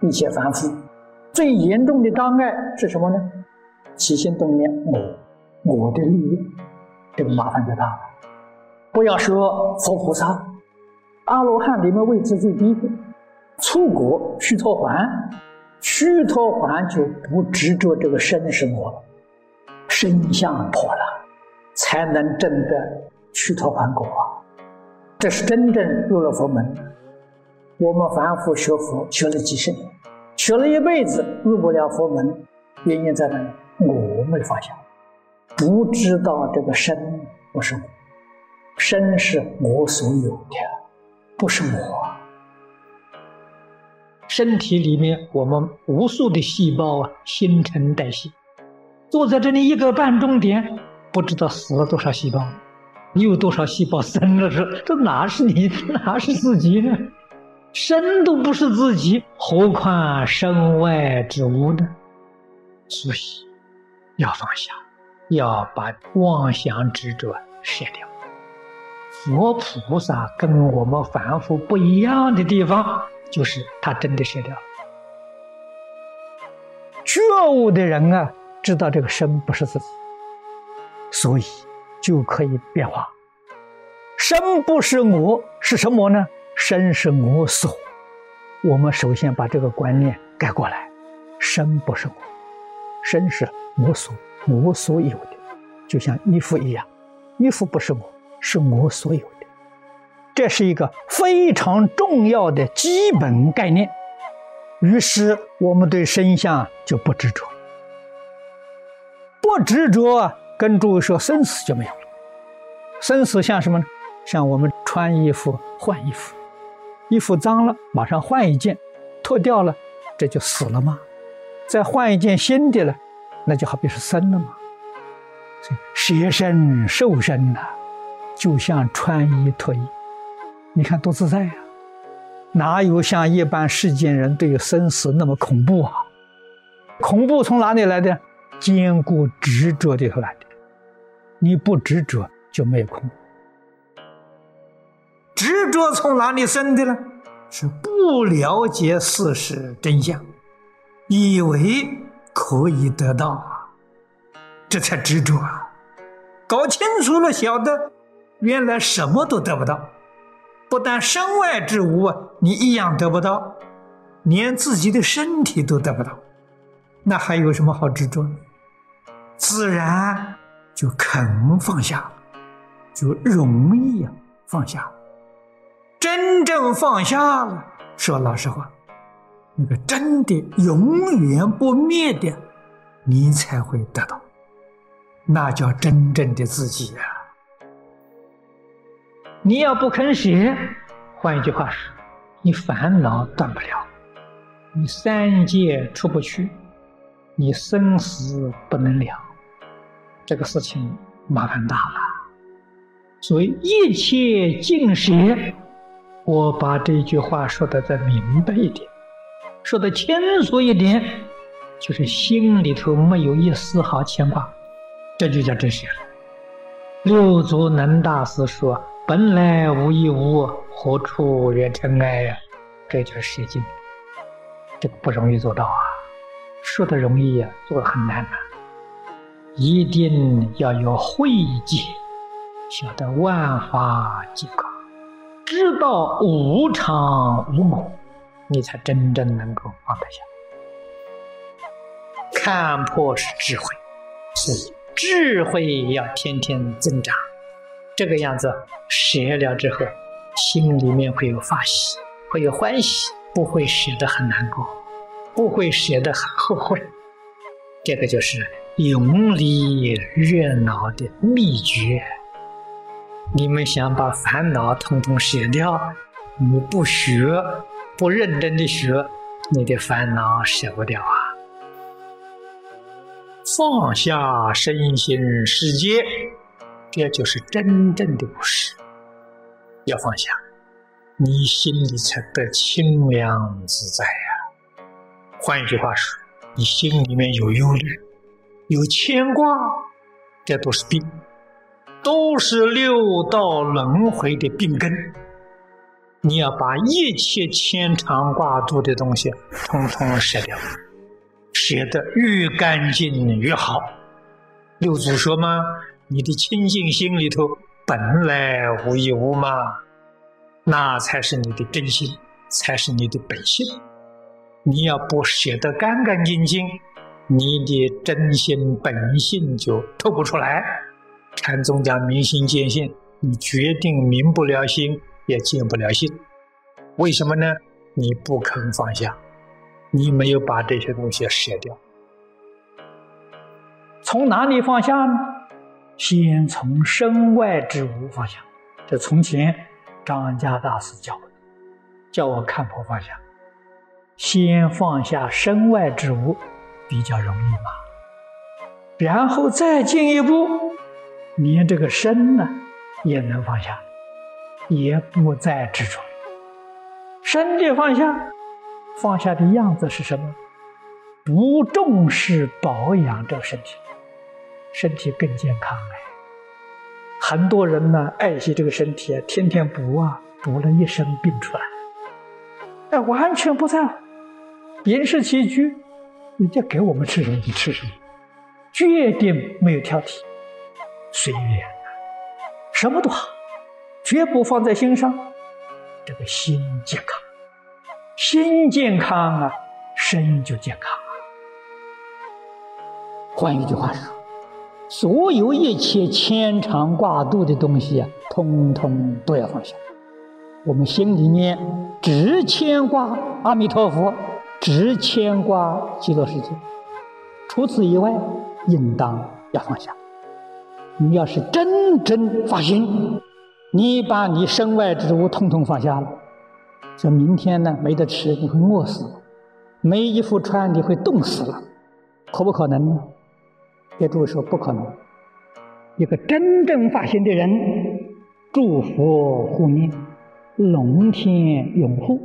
一切凡夫最严重的障碍是什么呢？起心动念，我，我的利益，这个麻烦就大了。不要说佛菩萨，阿罗汉里面位置最低的，初果须陀洹，须陀洹就不执着这个身是我了，身相破了，才能证得须陀洹果啊。这是真正入了佛门。我们凡夫学佛学了几十年，学了一辈子入不了佛门，原因在哪里？我没放下，不知道这个身不是我。身是我所有的，不是我。身体里面我们无数的细胞啊，新陈代谢。坐在这里一个半钟点，不知道死了多少细胞，你有多少细胞生了？这这哪是你，哪是自己呢？身都不是自己，何况身外之物呢？所以要放下，要把妄想执着卸掉。佛菩萨跟我们凡夫不一样的地方，就是他真的舍掉了。觉悟的人啊，知道这个身不是自己，所以就可以变化。身不是我，是什么呢？身是我所。我们首先把这个观念改过来：身不是我，身是我所，我所有的，就像衣服一样，衣服不是我。是我所有的，这是一个非常重要的基本概念。于是我们对身相就不执着，不执着，跟诸位说生死就没有了。生死像什么呢？像我们穿衣服换衣服，衣服脏了马上换一件，脱掉了这就死了吗？再换一件新的了，那就好比是生了吗？舍身受身呐。就像穿衣脱衣，你看多自在呀！哪有像一般世间人对于生死那么恐怖啊？恐怖从哪里来的？坚固执着里头来的。你不执着就没有恐怖。执着从哪里生的呢？是不了解事实真相，以为可以得到啊，这才执着啊！搞清楚了，晓得。原来什么都得不到，不但身外之物你一样得不到，连自己的身体都得不到，那还有什么好执着呢？自然就肯放下，就容易啊放下。真正放下了，说老实话，那个真的永远不灭的，你才会得到，那叫真正的自己呀。你要不肯写，换一句话说，你烦恼断不了，你三界出不去，你生死不能了，这个事情麻烦大了。所以一切尽舍，我把这句话说的再明白一点，说的清楚一点，就是心里头没有一丝毫牵挂，这就叫真实。六祖能大师说。本来无一物，何处惹尘埃呀？这就是写经，这个不容易做到啊。说的容易呀，做的很难呐。一定要有慧见，晓得万法皆空，知道无常无我，你才真正能够放得下。看破是智慧，是智慧要天天增长。这个样子舍了之后，心里面会有发喜，会有欢喜，不会舍得很难过，不会舍得很后悔。这个就是永离热闹的秘诀。你们想把烦恼统统舍掉，你不学，不认真的学，你的烦恼舍不掉啊！放下身心世界。这就是真正的不是，要放下，你心里才得清凉自在呀。换一句话说，你心里面有忧虑、有牵挂，这都是病，都是六道轮回的病根。你要把一切牵肠挂肚的东西统统舍掉，舍得越干净越好。六祖说嘛：“你的清净心里头本来无一物嘛，那才是你的真心，才是你的本性。你要不舍得干干净净，你的真心本性就透不出来。禅宗讲明心见性，你决定明不了心，也见不了性。为什么呢？你不肯放下，你没有把这些东西舍掉。从哪里放下呢？先从身外之物放下。这从前张家大师教我，叫我看破放下，先放下身外之物比较容易嘛。然后再进一步，连这个身呢也能放下，也不再执着。身体放下，放下的样子是什么？不重视保养这个身体，身体更健康哎。很多人呢爱惜这个身体啊，天天补啊，补了一身病出来，哎，完全不在乎。饮食起居，人家给我们吃什么就吃什么，决定没有挑剔，随缘，什么都好，绝不放在心上。这个心健康，心健康啊，身就健康。换一句话说，所有一切牵肠挂肚的东西啊，通通都要放下。我们心里面只牵挂阿弥陀佛，只牵挂极乐世界，除此以外，应当要放下。你要是真正发心。你把你身外之物统统放下了，说明天呢没得吃，你会饿死；没衣服穿，你会冻死了，可不可能呢？别诸位说不可能。一个真正发心的人，祝福护念，龙天拥护。